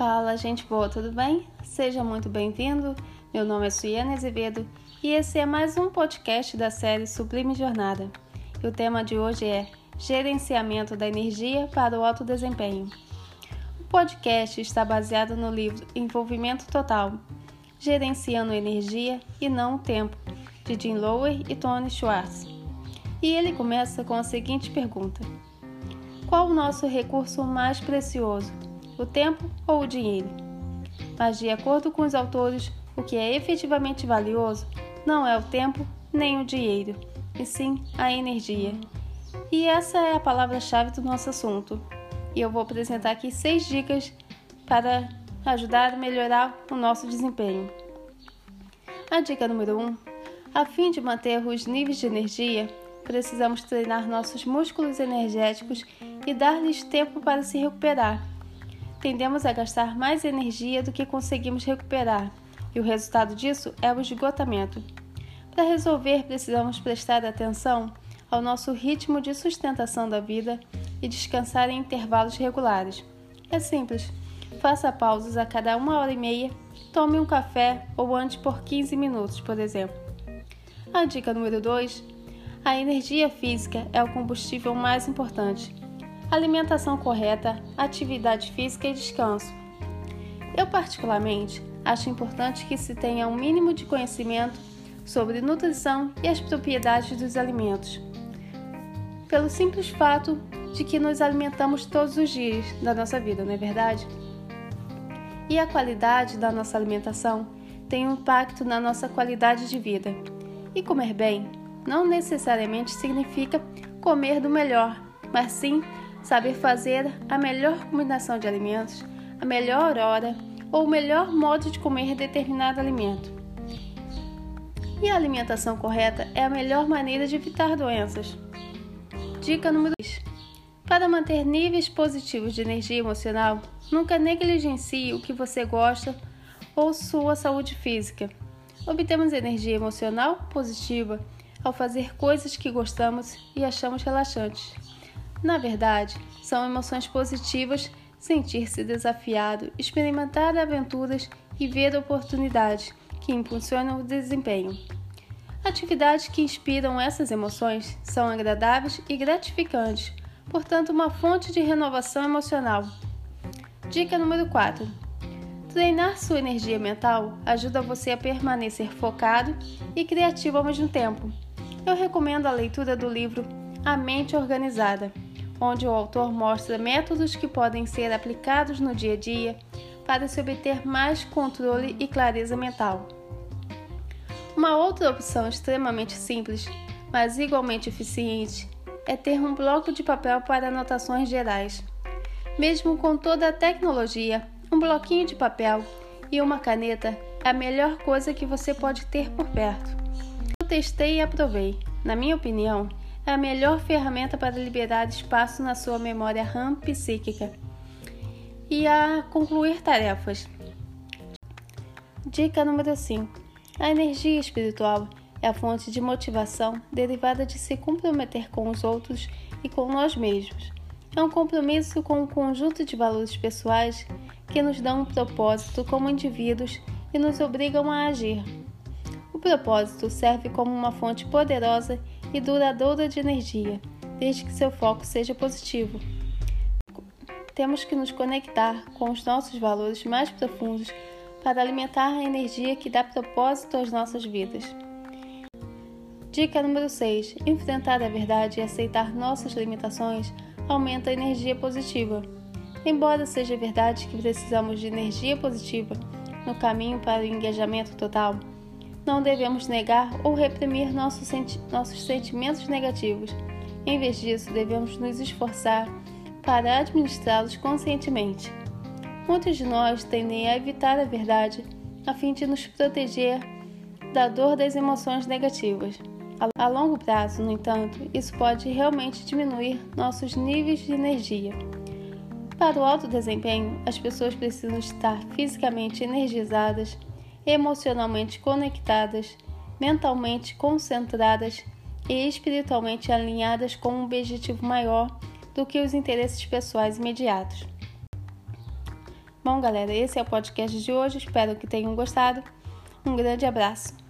Fala, gente boa, tudo bem? Seja muito bem-vindo. Meu nome é Suiane Azevedo e esse é mais um podcast da série Sublime Jornada. E o tema de hoje é Gerenciamento da Energia para o Alto Desempenho. O podcast está baseado no livro Envolvimento Total Gerenciando Energia e Não o Tempo, de Jim Lower e Tony Schwartz. E ele começa com a seguinte pergunta: Qual o nosso recurso mais precioso, o tempo ou o dinheiro? Mas, de acordo com os autores, o que é efetivamente valioso não é o tempo nem o dinheiro, e sim a energia. E essa é a palavra-chave do nosso assunto. E eu vou apresentar aqui seis dicas para ajudar a melhorar o nosso desempenho. A dica número 1: um, a fim de manter os níveis de energia, precisamos treinar nossos músculos energéticos e dar-lhes tempo para se recuperar. Tendemos a gastar mais energia do que conseguimos recuperar, e o resultado disso é o esgotamento. Para resolver, precisamos prestar atenção ao nosso ritmo de sustentação da vida e descansar em intervalos regulares. É simples. Faça pausas a cada uma hora e meia, tome um café ou ande por 15 minutos, por exemplo. A dica número 2: a energia física é o combustível mais importante. Alimentação correta, atividade física e descanso. Eu, particularmente, acho importante que se tenha um mínimo de conhecimento sobre nutrição e as propriedades dos alimentos. Pelo simples fato de que nos alimentamos todos os dias da nossa vida, não é verdade? e a qualidade da nossa alimentação tem um impacto na nossa qualidade de vida. E comer bem não necessariamente significa comer do melhor, mas sim saber fazer a melhor combinação de alimentos, a melhor hora ou o melhor modo de comer determinado alimento. E a alimentação correta é a melhor maneira de evitar doenças. Dica número 2: Para manter níveis positivos de energia emocional, Nunca negligencie o que você gosta ou sua saúde física. Obtemos energia emocional positiva ao fazer coisas que gostamos e achamos relaxantes. Na verdade, são emoções positivas sentir-se desafiado, experimentar aventuras e ver oportunidades que impulsionam o desempenho. Atividades que inspiram essas emoções são agradáveis e gratificantes, portanto, uma fonte de renovação emocional. Dica número 4. Treinar sua energia mental ajuda você a permanecer focado e criativo ao mesmo tempo. Eu recomendo a leitura do livro A Mente Organizada, onde o autor mostra métodos que podem ser aplicados no dia a dia para se obter mais controle e clareza mental. Uma outra opção extremamente simples, mas igualmente eficiente, é ter um bloco de papel para anotações gerais. Mesmo com toda a tecnologia, um bloquinho de papel e uma caneta é a melhor coisa que você pode ter por perto. Eu testei e aprovei. Na minha opinião, é a melhor ferramenta para liberar espaço na sua memória RAM psíquica e a concluir tarefas. Dica número 5: A energia espiritual é a fonte de motivação derivada de se comprometer com os outros e com nós mesmos. É um compromisso com um conjunto de valores pessoais que nos dão um propósito como indivíduos e nos obrigam a agir. O propósito serve como uma fonte poderosa e duradoura de energia, desde que seu foco seja positivo. Temos que nos conectar com os nossos valores mais profundos para alimentar a energia que dá propósito às nossas vidas. Dica número 6: Enfrentar a verdade e aceitar nossas limitações aumenta a energia positiva. Embora seja verdade que precisamos de energia positiva no caminho para o engajamento total, não devemos negar ou reprimir nossos, senti nossos sentimentos negativos. Em vez disso, devemos nos esforçar para administrá-los conscientemente. Muitos de nós tendem a evitar a verdade a fim de nos proteger da dor das emoções negativas. A longo prazo, no entanto, isso pode realmente diminuir nossos níveis de energia. Para o alto desempenho, as pessoas precisam estar fisicamente energizadas, emocionalmente conectadas, mentalmente concentradas e espiritualmente alinhadas com um objetivo maior do que os interesses pessoais imediatos. Bom, galera, esse é o podcast de hoje. Espero que tenham gostado. Um grande abraço.